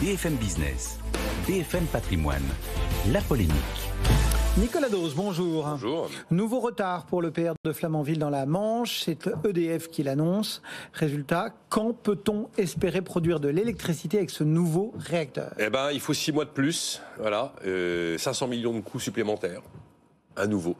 BFM Business, BFM Patrimoine, la polémique. Nicolas Dose, bonjour. Bonjour. Nouveau retard pour le PR de Flamanville dans la Manche, c'est EDF qui l'annonce. Résultat, quand peut-on espérer produire de l'électricité avec ce nouveau réacteur? Eh ben, il faut six mois de plus, voilà, euh, 500 millions de coûts supplémentaires à nouveau.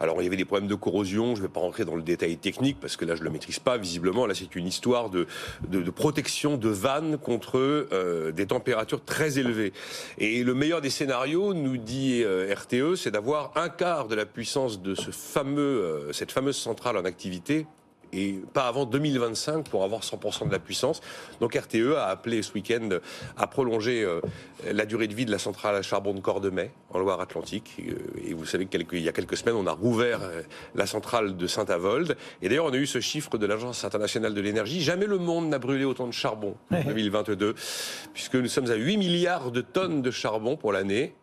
Alors il y avait des problèmes de corrosion, je ne vais pas rentrer dans le détail technique parce que là je ne le maîtrise pas visiblement. Là c'est une histoire de, de, protection de vannes contre euh, des températures très élevées. Et le meilleur des scénarios, nous dit euh, RTE, c'est d'avoir un quart de la puissance de ce fameux, euh, cette fameuse centrale en activité et pas avant 2025 pour avoir 100% de la puissance. Donc RTE a appelé ce week-end à prolonger euh, la durée de vie de la centrale à charbon de Cordemais en Loire-Atlantique. Euh, et vous savez qu'il y a quelques semaines, on a rouvert euh, la centrale de Saint-Avold. Et d'ailleurs, on a eu ce chiffre de l'Agence internationale de l'énergie. Jamais le monde n'a brûlé autant de charbon en 2022, puisque nous sommes à 8 milliards de tonnes de charbon pour l'année.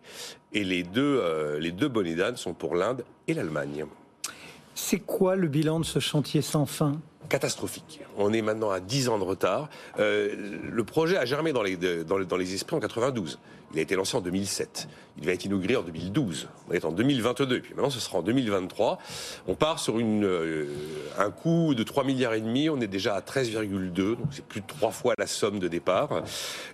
Et les deux, les deux bonnets sont pour l'Inde et l'Allemagne. C'est quoi le bilan de ce chantier sans fin? Catastrophique. On est maintenant à 10 ans de retard. Euh, le projet a germé dans les, dans, les esprits en 92. Il a été lancé en 2007. Il va être inauguré en 2012. On est en 2022. Et puis maintenant, ce sera en 2023. On part sur euh, un coût de 3 milliards et demi. On est déjà à 13,2. Donc c'est plus de trois fois la somme de départ.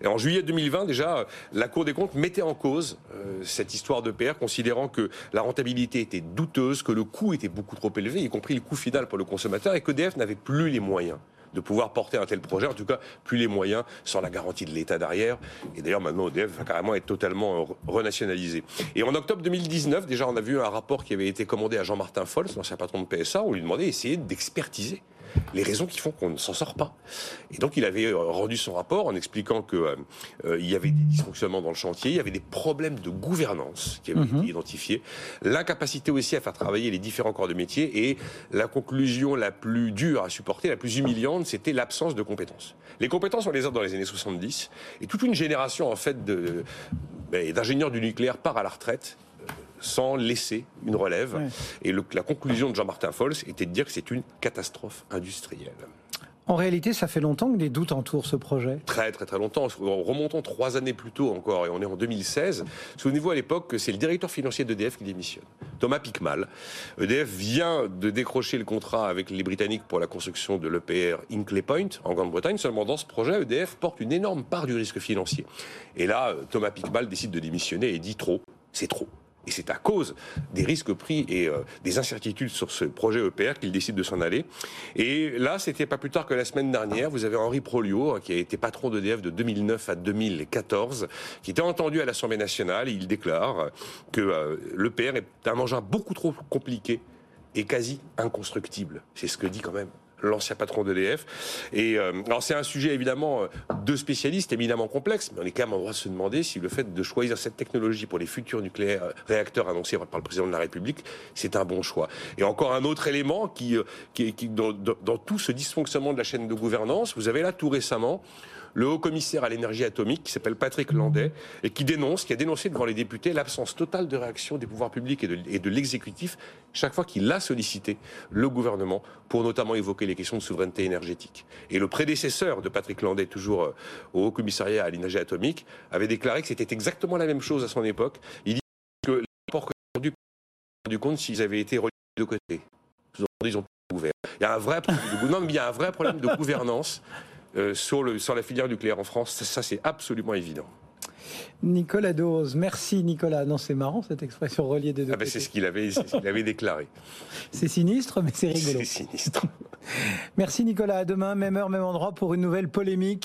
Et en juillet 2020, déjà, la Cour des comptes mettait en cause euh, cette histoire de PR, considérant que la rentabilité était douteuse, que le coût était beaucoup trop élevé, y compris le coût final pour le consommateur, et qu'EDF n'avait plus les moyens de pouvoir porter un tel projet, en tout cas plus les moyens sans la garantie de l'État derrière. Et d'ailleurs maintenant EDF va carrément être totalement renationalisé. Et en octobre 2019, déjà on a vu un rapport qui avait été commandé à Jean-Martin Foll, l'ancien patron de PSA, on lui demandait d'essayer d'expertiser les raisons qui font qu'on ne s'en sort pas. Et donc il avait euh, rendu son rapport en expliquant qu'il euh, euh, y avait des dysfonctionnements dans le chantier, il y avait des problèmes de gouvernance qui avaient mhm. été identifiés, l'incapacité aussi à faire travailler les différents corps de métier et la conclusion la plus dure à supporter, la plus humiliante, c'était l'absence de compétences. Les compétences, on les a dans les années 70 et toute une génération en fait ben, d'ingénieurs du nucléaire part à la retraite sans laisser une relève. Et la conclusion de Jean-Martin Fols était de dire que c'est une catastrophe industrielle. En réalité, ça fait longtemps que des doutes entourent ce projet. Très, très, très longtemps. Remontons trois années plus tôt encore, et on est en 2016. Souvenez-vous à l'époque que c'est le directeur financier d'EDF qui démissionne, Thomas Pickmal. EDF vient de décrocher le contrat avec les Britanniques pour la construction de l'EPR Inclay Point en Grande-Bretagne. Seulement dans ce projet, EDF porte une énorme part du risque financier. Et là, Thomas Pickmal décide de démissionner et dit trop, c'est trop. Et c'est à cause des risques pris et euh, des incertitudes sur ce projet EPR qu'il décide de s'en aller. Et là, c'était pas plus tard que la semaine dernière, vous avez Henri Prolio, hein, qui a été patron d'EDF de 2009 à 2014, qui était entendu à l'Assemblée nationale. Et il déclare que euh, l'EPR est un engin beaucoup trop compliqué et quasi inconstructible. C'est ce que dit quand même l'ancien patron d'EDF. Et euh, alors c'est un sujet évidemment euh, de spécialistes éminemment complexe, mais on est quand même en droit de se demander si le fait de choisir cette technologie pour les futurs nucléaires euh, réacteurs annoncés par le président de la République, c'est un bon choix. Et encore un autre élément qui, qui, qui dans, dans tout ce dysfonctionnement de la chaîne de gouvernance, vous avez là tout récemment le haut commissaire à l'énergie atomique qui s'appelle Patrick Landais et qui dénonce, qui a dénoncé devant les députés l'absence totale de réaction des pouvoirs publics et de, de l'exécutif chaque fois qu'il a sollicité le gouvernement pour notamment évoquer les questions de souveraineté énergétique. Et le prédécesseur de Patrick Landais, toujours euh, au haut commissariat à l'énergie atomique, avait déclaré que c'était exactement la même chose à son époque. Il dit que les rapports que rendu rendu compte s'ils avaient été reliés de côté. Ils ont ouvert. Il y a un vrai problème de, non, il y a un vrai problème de gouvernance euh, sur la filière nucléaire en France. Ça, c'est absolument évident. Nicolas Dose, merci Nicolas. Non, c'est marrant cette expression reliée des deux. Ah ben c'est ce qu'il avait, avait déclaré. c'est sinistre, mais c'est rigolo. C'est sinistre. merci Nicolas. À demain, même heure, même endroit pour une nouvelle polémique.